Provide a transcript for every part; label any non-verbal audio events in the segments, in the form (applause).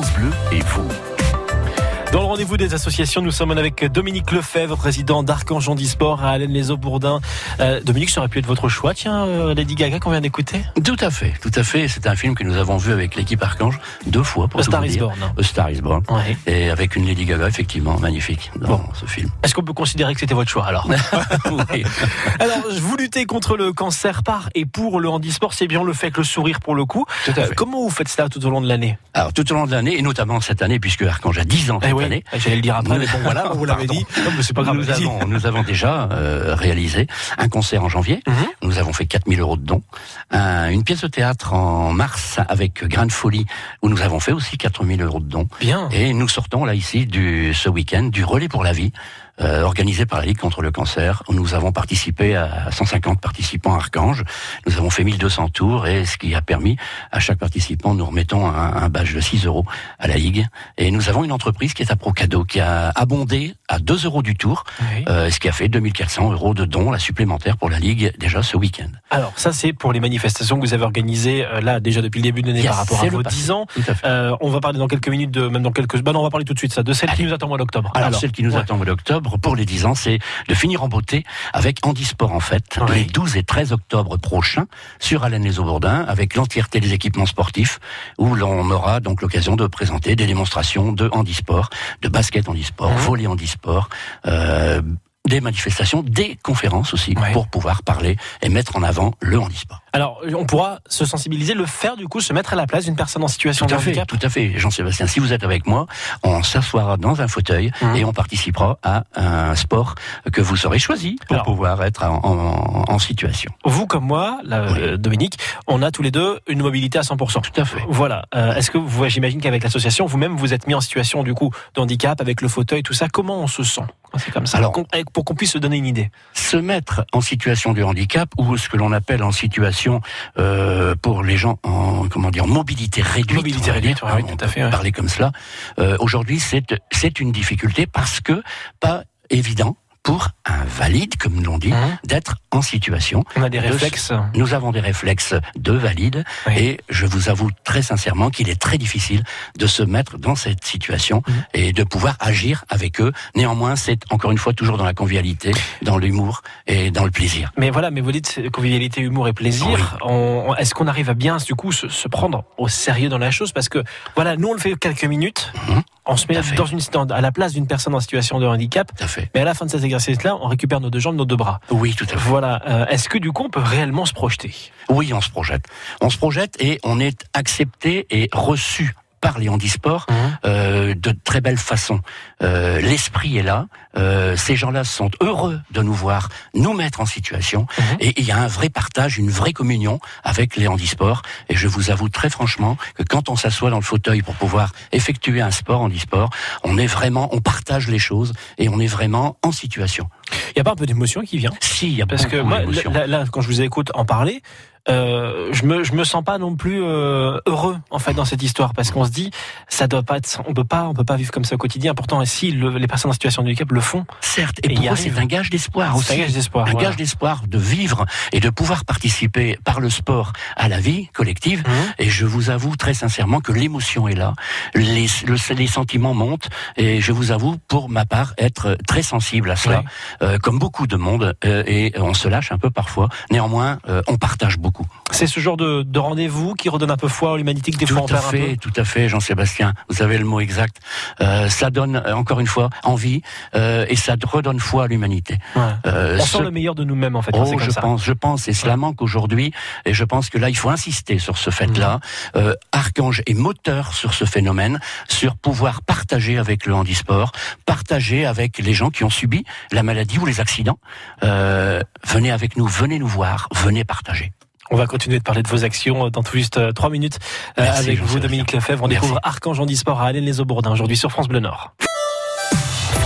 Bleu et vous. Dans le rendez-vous des associations, nous sommes avec Dominique Lefebvre, président d'Archange Handisport à Alain les Bourdin. Euh, Dominique, ça aurait pu être votre choix, tiens, euh, Lady Gaga qu'on vient d'écouter? Tout à fait, tout à fait. C'est un film que nous avons vu avec l'équipe Archange deux fois pour A Star is. Born. A Star is Born. Ouais. Et avec une Lady Gaga, effectivement, magnifique dans ce film. Est-ce qu'on peut considérer que c'était votre choix alors? (laughs) Oui. (laughs) Alors, vous luttez contre le cancer par et pour le handisport, c'est bien le fait que le sourire pour le coup. Tout à fait. comment vous faites cela tout au long de l'année? Alors, tout au long de l'année, et notamment cette année, puisque Archange a 10 ans cette Eh oui, année, j'allais le dire après, mais bon voilà, vous l'avez dit. Non, mais c'est pas grave. nous, avons, nous avons déjà euh, réalisé un concert en janvier. Mhm. Nous avons fait 4000 euros de dons. Un- une pièce de théâtre en mars avec Grain de Folie, où nous avons fait aussi 4000 euros de dons. Bien. Et nous sortons là ici du ce week-end du relais pour la vie. Euh, organisé par la Ligue contre le cancer, où nous avons participé à 150 participants à Archange. Nous avons fait 1200 tours et ce qui a permis à chaque participant, nous remettons un, un badge de 6 euros à la Ligue. Et nous avons une entreprise qui est à Procado, qui a abondé à 2 euros du tour, Oui. euh, ce qui a fait 2400 euros de dons, la supplémentaire pour la Ligue déjà ce week-end. Alors, ça, c'est pour les manifestations que vous avez organisées euh, là déjà depuis le début de l'année par rapport à vos passé. 10 ans. Euh, on va parler dans quelques minutes de, même dans quelques, bah non, on va parler tout de suite ça, de celle qui nous attend au mois d'octobre. Alors, celle qui nous ouais. attend au mois d'octobre pour les 10 ans, c'est de finir en beauté avec Handisport en fait, Oui. les 12 et 13 octobre prochains sur Alain les Aubourdins avec l'entièreté des équipements sportifs où l'on aura donc l'occasion de présenter des démonstrations de handisport, de basket handisport, Mhm. volley handisport, euh, des manifestations, des conférences aussi pour pouvoir parler et mettre en avant le handisport. Alors, on pourra se sensibiliser, le faire du coup, se mettre à la place d'une personne en situation Tout de à fait, handicap. tout à fait, Jean-Sébastien. Si vous êtes avec moi, on s'assoira dans un fauteuil Mhm. et on participera à un sport que vous aurez choisi pour Alors. pouvoir être en, en- en situation. Vous comme moi, là, Oui. euh, Dominique, on a tous les deux une mobilité à 100%. Tout à fait. Voilà. Euh, Est-ce que vous, j'imagine qu'avec l'association, vous-même, vous êtes mis en situation du coup de handicap avec le fauteuil, tout ça. Comment on se sent? C'est comme ça Alors- pour qu'on puisse se donner une idée. Se mettre en situation de handicap ou ce que l'on appelle en situation euh, pour les gens en comment dire mobilité réduite. Mobilité réduite, ouais, hein, oui, tout à fait, ouais. Parler comme cela. Euh, Aujourd'hui, c'est c'est une difficulté parce que pas évident pour un valide, comme l'on dit, Mhm. d'être en situation On a des De- réflexes. Nous avons des réflexes de valides Oui. et je vous avoue très sincèrement qu'il est très difficile de se mettre dans cette situation Mhm. et de pouvoir agir avec eux. Néanmoins, c'est encore une fois toujours dans la convivialité, dans l'humour et dans le plaisir. Mais voilà, mais vous dites convivialité, humour et plaisir. Est-ce qu'on arrive à bien du coup se, se prendre au sérieux dans la chose? Parce que voilà, nous on le fait quelques minutes. Mhm. On se met à dans une, dans- à la place d'une personne en situation de handicap. Tout à fait. Mais à la fin de cet exercice-là, on récupère nos deux jambes, nos deux bras. Oui, tout à fait. Voilà. Euh, Est-ce que du coup, on peut réellement se projeter? Oui, on se projette. On se projette et on est accepté et reçu par les handisports euh, de très belle façon. Euh, L'esprit est là. Euh, ces gens-là sont heureux de nous voir, nous mettre en situation. Mhm. Et il y a un vrai partage, une vraie communion avec les handisports. Et je vous avoue très franchement que quand on s'assoit dans le fauteuil pour pouvoir effectuer un sport handisport, on est vraiment, on partage les choses et on est vraiment en situation. Il n'y a pas un peu d'émotion qui vient? Si, il y a Parce que moi, là, là, quand je vous écoute en parler, euh, je me je me sens pas non plus euh, heureux en fait dans cette histoire parce qu'on se dit ça doit pas être on peut pas on peut pas vivre comme ça au quotidien pourtant si le- les personnes en situation de handicap le font Certes, Et et pour eux, c'est un gage d'espoir aussi. un gage d'espoir un voilà. gage d'espoir de vivre et de pouvoir participer par le sport à la vie collective. Mhm. Et je vous avoue très sincèrement que l'émotion est là, les, le- les sentiments montent, et je vous avoue, pour ma part, être très sensible à cela, Oui. euh, comme beaucoup de monde, euh, et on se lâche un peu parfois. Néanmoins, euh, on partage beaucoup. C'est ce genre de, de rendez-vous qui redonne un peu foi à l'humanité que des Tout fois on un fait, peu tout à fait, Jean-Sébastien. Vous avez le mot exact. Euh, ça donne euh, encore une fois envie euh, et ça redonne foi à l'humanité. Ouais. Euh, on ce- sent le meilleur de nous-mêmes en fait Oh, comme je ça pense, je pense, et cela manque aujourd'hui, et je pense que là, il faut insister sur ce fait-là. Mhm. Euh, Archange est moteur sur ce phénomène, sur pouvoir partager avec le handisport, partager avec les gens qui ont subi la maladie ou les accidents. Euh, venez avec nous, venez nous voir, venez partager. On va continuer de parler de vos actions dans tout juste euh, trois minutes euh, Merci, avec vous. Dominique Lefebvre on Merci. découvre Archange Handisport à Alain les Aubourdins aujourd'hui sur France Bleu Nord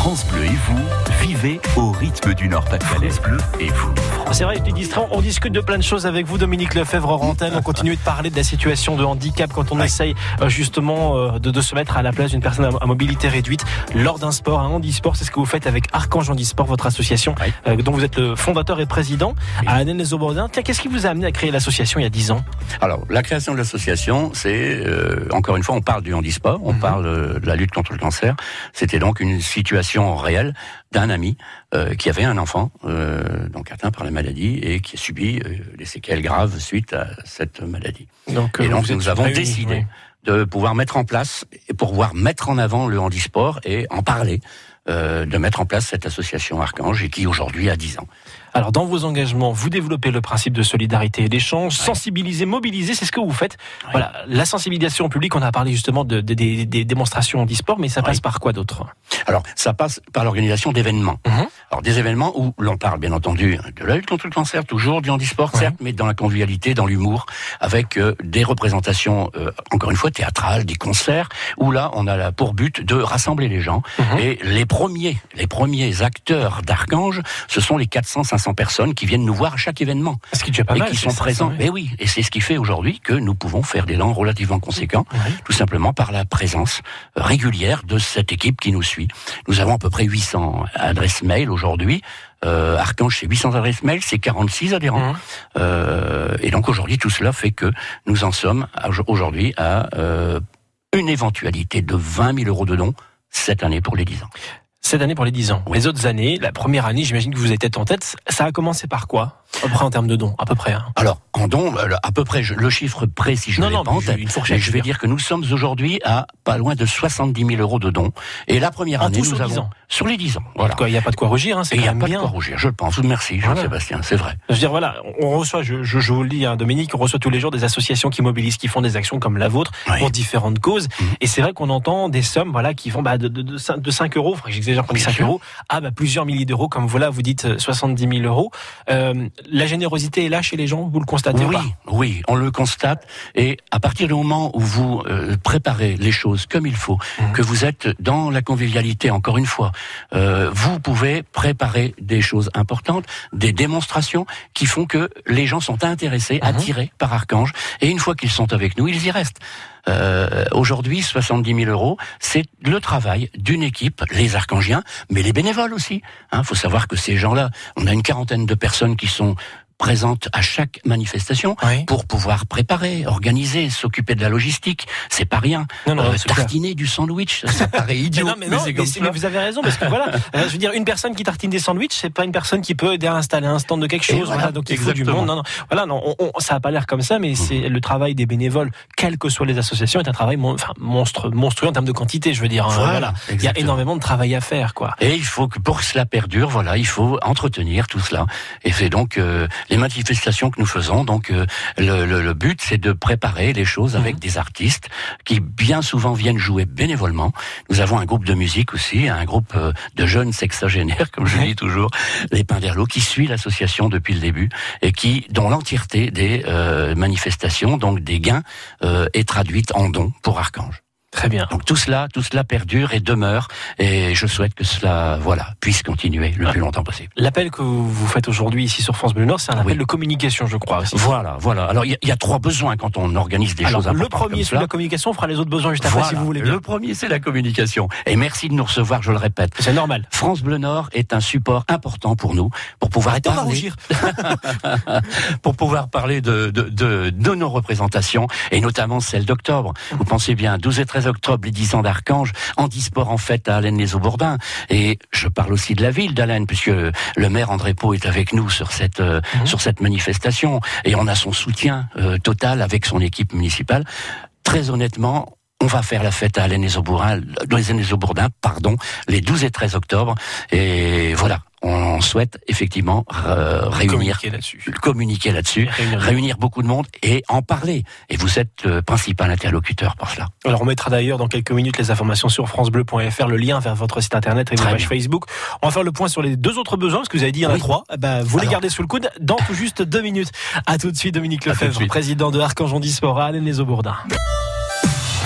France Bleu et vous, vivez au rythme du Nord-Pas-de-Calais. Et vous. C'est vrai, je dis on discute de plein de choses avec vous, Dominique Lefebvre, Rantaine. On continue de parler de la situation de handicap quand on essaye euh, justement euh, de, de, se mettre à la place d'une personne à, mobilité réduite lors d'un sport, un handisport. C'est ce que vous faites avec Archange Handisport, votre association, euh, dont vous êtes le fondateur et président à Annen les Tiens, qu'est-ce qui vous a amené à créer l'association il y a 10 ans? Alors, la création de l'association, c'est, encore une fois, on parle du handisport, on mhm. parle de la lutte contre le cancer. C'était donc une situation réelle d'un ami euh, qui avait un enfant euh, donc atteint par la maladie et qui a subi euh, des séquelles graves suite à cette maladie. Donc, et donc nous avons décidé de pouvoir mettre en place et pouvoir mettre en avant le handisport et en parler, de mettre en place cette association Archange et qui aujourd'hui a 10 ans. Alors, dans vos engagements, vous développez le principe de solidarité et d'échange, sensibiliser, mobiliser, c'est ce que vous faites. Voilà, la sensibilisation publique, on a parlé justement de, des démonstrations d'e-sport, mais ça passe par quoi d'autre? Alors, ça passe par l'organisation d'événements. Mhm. Alors, des événements où l'on parle, bien entendu, de la lutte contre le cancer, toujours du handisport, certes, mais dans la convivialité, dans l'humour, avec euh, des représentations, euh, encore une fois, théâtrales, des concerts, où là, on a pour but de rassembler les gens. Mhm. Et les premiers, les premiers acteurs d'Archange, ce sont les 400, 500 personnes qui viennent nous voir à chaque événement. Ce qui est pas et qui sont présents. Mais oui, et c'est ce qui fait aujourd'hui que nous pouvons faire des langues relativement conséquents, tout simplement par la présence régulière de cette équipe qui nous suit. Nous avons à peu près 800 adresses mail aujourd'hui. Euh, Archange, c'est 800 adresses mail, c'est 46 adhérents. Mmh. Euh, et donc aujourd'hui, tout cela fait que nous en sommes aujourd'hui à euh, une éventualité de 20 000 euros de dons cette année pour les 10 ans. Cette année pour les 10 ans. Les autres années, la première année, j'imagine que vous tête en tête. Ça a commencé par quoi? À peu près en termes de dons, à peu près. Hein. Alors, en dons, euh, à peu près, le chiffre précis, je ne l'ai pas en tête. je vais dire que nous sommes aujourd'hui à pas loin de 70 000 euros de dons. Et la première année, nous avons... Ans. Sur les 10 ans, voilà. Il n'y a pas de quoi rougir, hein, Il n'y a pas de quoi rougir, je le pense. Merci, Jean-Sébastien, c'est vrai. Je veux dire, voilà, on reçoit, je, je, vous le dis, hein, Dominique, on reçoit tous les jours des associations qui mobilisent, qui font des actions comme la vôtre pour différentes causes. Mmh. Et c'est vrai qu'on entend des sommes, voilà, qui vont bah, de, de, de, 5, de 5 euros, j'exagère, 5 euros, à bah, plusieurs milliers d'euros, comme voilà, vous dites 70 000 euros. Euh, la générosité est là chez les gens, vous le constatez Oui, oui, on le constate. Et à partir du moment où vous euh, préparez les choses comme il faut, mmh. que vous êtes dans la convivialité, encore une fois, euh, vous pouvez préparer des choses importantes, des démonstrations qui font que les gens sont intéressés, mmh. attirés par Archange. Et une fois qu'ils sont avec nous, ils y restent. Euh, Aujourd'hui, 70 000 euros, c'est le travail d'une équipe, les archangiens, mais les bénévoles aussi. Il hein, faut savoir que ces gens-là, on a une quarantaine de personnes qui sont présente à chaque manifestation pour pouvoir préparer, organiser, s'occuper de la logistique. C'est pas rien. Non, non, euh, tartiner du sandwich, ça paraît (laughs) idiot. mais non, mais, mais, vous avez raison parce que voilà, (laughs) euh, je veux dire, une personne qui tartine des sandwichs, c'est pas une personne qui peut aider à installer un stand de quelque chose. Voilà, donc il faut du monde. Non, non, voilà, non, on, ça a pas l'air comme ça, mais c'est le travail des bénévoles, quelles que soient les associations, est un travail enfin, monstre, monstrueux en termes de quantité. Je veux dire, hein, voilà, il y a énormément de travail à faire, quoi. Et il faut que pour que cela perdure, voilà, il faut entretenir tout cela. Et c'est donc euh, les manifestations que nous faisons. Donc euh, le, le, le, but, c'est de préparer les choses avec mhm. des artistes qui bien souvent viennent jouer bénévolement. Nous avons un groupe de musique aussi, un groupe euh, de jeunes sexagénaires, (laughs) comme je dis toujours, les Pinderlots, qui suit l'association depuis le début et qui, dont l'entièreté des euh, manifestations, donc des gains, est traduite en dons pour Archange. Très bien. Donc tout cela, tout cela perdure et demeure, et je souhaite que cela, voilà, puisse continuer le plus longtemps possible. L'appel que vous faites aujourd'hui ici sur France Bleu Nord, c'est un appel de communication, je crois. Voilà, voilà. Alors il y, a trois besoins quand on organise des choses importantes. Le premier, c'est la communication. On fera les autres besoins juste après, si vous voulez. Bien. Le premier, c'est la communication. Et merci de nous recevoir. Je le répète. C'est normal. France Bleu Nord est un support important pour nous, pour pouvoir parler, (laughs) pour pouvoir parler de, de, de, de nos représentations et notamment celle d'octobre. Vous pensez bien, 12 et 13 octobre, les 10 ans d'Archange, Handisport en fête à Allen-les-Aubourdins. Et je parle aussi de la ville d'Allen, puisque le maire André Pau est avec nous sur cette, euh, mhm. sur cette manifestation. Et on a son soutien euh, total avec son équipe municipale. Très honnêtement, on va faire la fête à Allen-les-Aubourdins, pardon, les 12 et 13 octobre. Et voilà, on souhaite effectivement réunir, communiquer là-dessus, réunir, beaucoup de monde et en parler. Et vous êtes le principal interlocuteur pour cela. Alors on mettra d'ailleurs dans quelques minutes les informations sur francebleu.fr, le lien vers votre site internet et vos pages Facebook. On va faire le point sur les deux autres besoins, parce que vous avez dit il y en a trois. Eh ben, vous les gardez sous le coude dans tout juste deux minutes. À tout de suite, Dominique Lefebvre, président de Archange Dispora, les Bourdin.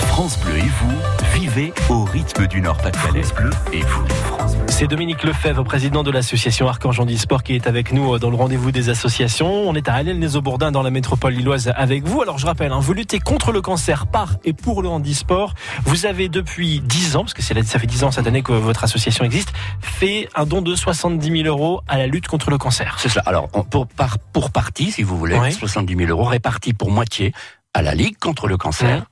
France Bleu et vous, vivez au rythme du Nord-Pas-de-Calais. Bleu et vous. C'est Dominique Lefebvre, président de l'association Archange Sport, qui est avec nous euh, dans le rendez-vous des associations. On est à Allen-les-Aubourdins dans la métropole lilloise avec vous. Alors je rappelle, hein, vous luttez contre le cancer par et pour le handisport. Vous avez depuis 10 ans, parce que ça fait 10 ans cette année que votre association existe, fait un don de 70 000 euros à la lutte contre le cancer. C'est ça. Alors pour, par, pour partie, si vous voulez, 70 000 euros répartis pour moitié à la Ligue contre le cancer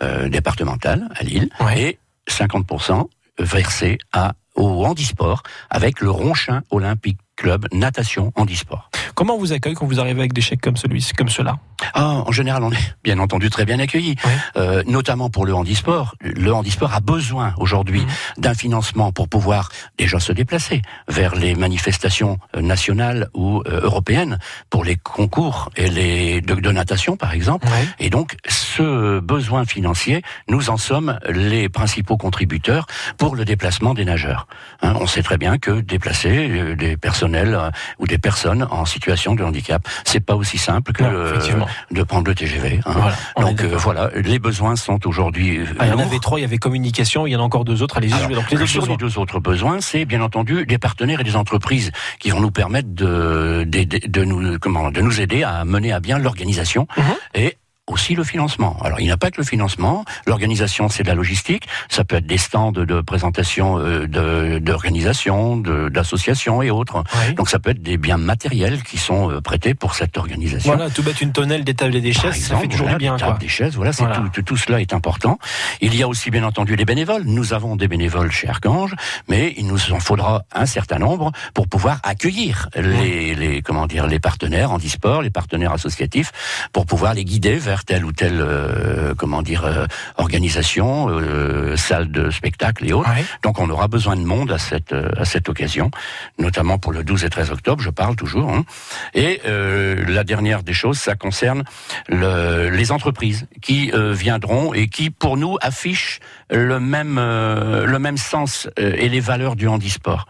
euh, départementale à Lille et 50% versés à au handisport avec le Ronchin Olympique Club Natation Handisport. Comment on vous accueille quand vous arrivez avec des chèques comme celui comme cela? Ah, En général, on est bien entendu très bien accueillis, euh, notamment pour le handisport. Le handisport a besoin aujourd'hui mhm. d'un financement pour pouvoir déjà se déplacer vers les manifestations euh, nationales ou euh, européennes, pour les concours et les de, natation par exemple. Et donc, ce besoin financier, nous en sommes les principaux contributeurs pour le déplacement des nageurs. Hein, on sait très bien que déplacer des personnels ou des personnes en situation de handicap, c'est pas aussi simple que de prendre le TGV. Hein. Donc euh, voilà, les besoins sont aujourd'hui. Euh, ah, il y en avait trois, il y avait communication, il y en a encore deux autres. Allez-y, donc les deux sur les deux autres besoins, c'est bien entendu des partenaires et des entreprises qui vont nous permettre de, de, de, nous comment de nous aider à mener à bien l'organisation mhm. et aussi le financement. Alors il n'y a pas que le financement, l'organisation c'est de la logistique, ça peut être des stands de présentation euh, d'organisation, d'associations et autres. Donc ça peut être des biens matériels qui sont euh, prêtés pour cette organisation. Voilà, tout mettre une tonnelle, des tables et des chaises, ça fait toujours du bien. Des chaises, voilà, c'est Tout, tout, cela est important. Il y a aussi bien entendu les bénévoles. Nous avons des bénévoles chez Archange, mais il nous en faudra un certain nombre pour pouvoir accueillir les, les comment dire les partenaires en e-sport, les partenaires associatifs, pour pouvoir les guider vers telle ou telle euh, comment dire euh, organisation, euh, salle de spectacle et autres. Donc on aura besoin de monde à cette à cette occasion, notamment pour le 12 et 13 octobre. Je parle toujours. Hein. Et la dernière des choses, ça concerne le, les entreprises qui viendront et qui pour nous affichent le même le même sens et les valeurs du handisport.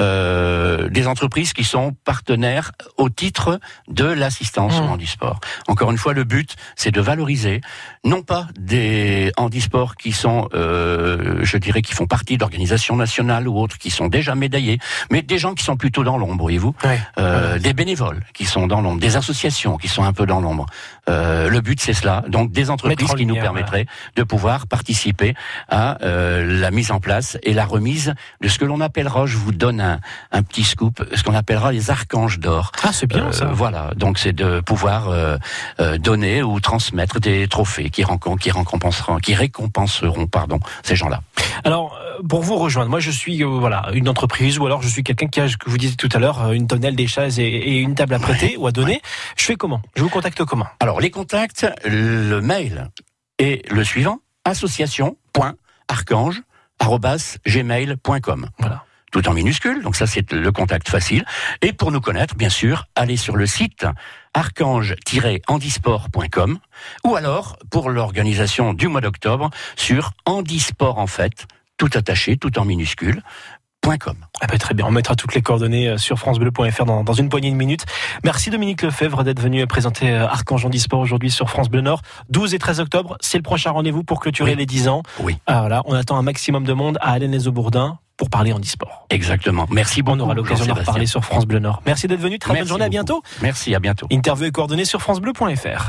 Euh, des entreprises qui sont partenaires au titre de l'assistance mmh. au handisport. Encore une fois, le but, c'est de valoriser non pas des handisports qui sont, euh, je dirais, qui font partie d'organisations nationales ou autres, qui sont déjà médaillés, mais des gens qui sont plutôt dans l'ombre, voyez-vous, euh, des bénévoles qui sont dans l'ombre, des associations qui sont un peu dans l'ombre. Euh, le but, c'est cela. Donc, des entreprises qui nous permettraient de pouvoir participer à euh, la mise en place et la remise de ce que l'on appellera, je vous donne un, un petit scoop, ce qu'on appellera les archanges d'or. Ah, c'est bien ça. Voilà. Donc, c'est de pouvoir donner ou transmettre des trophées qui, qui récompenseront, qui récompenseront pardon, ces gens-là. Alors, euh, pour vous rejoindre, moi je suis euh, voilà une entreprise ou alors je suis quelqu'un qui a, que vous disiez tout à l'heure, euh, une tonnelle, des chaises et, une table à prêter ou à donner. Je fais comment? Je vous contacte comment? Alors, les contacts, le mail est le suivant association.archange.gmail.com. Voilà tout en minuscule, donc ça c'est le contact facile. Et pour nous connaître, bien sûr, allez sur le site archange-handisport.com ou alors, pour l'organisation du mois d'octobre, sur handisport en fait, tout attaché, tout en minuscule, ah bah très bien, on mettra toutes les coordonnées euh, sur francebleu.fr dans, dans une poignée de minutes. Merci Dominique Lefebvre d'être venu présenter euh, Archange Handisport aujourd'hui sur France Bleu Nord. 12 et 13 octobre, c'est le prochain rendez-vous pour clôturer les 10 ans. Oui. Ah, voilà, on attend un maximum de monde à Alain les Bourdin pour parler handisport. Exactement. Merci beaucoup. On aura l'occasion de reparler sur France Bleu Nord. Merci d'être venu. Très bonne journée. À bientôt. Merci. À bientôt. Interview et coordonnées sur francebleu.fr.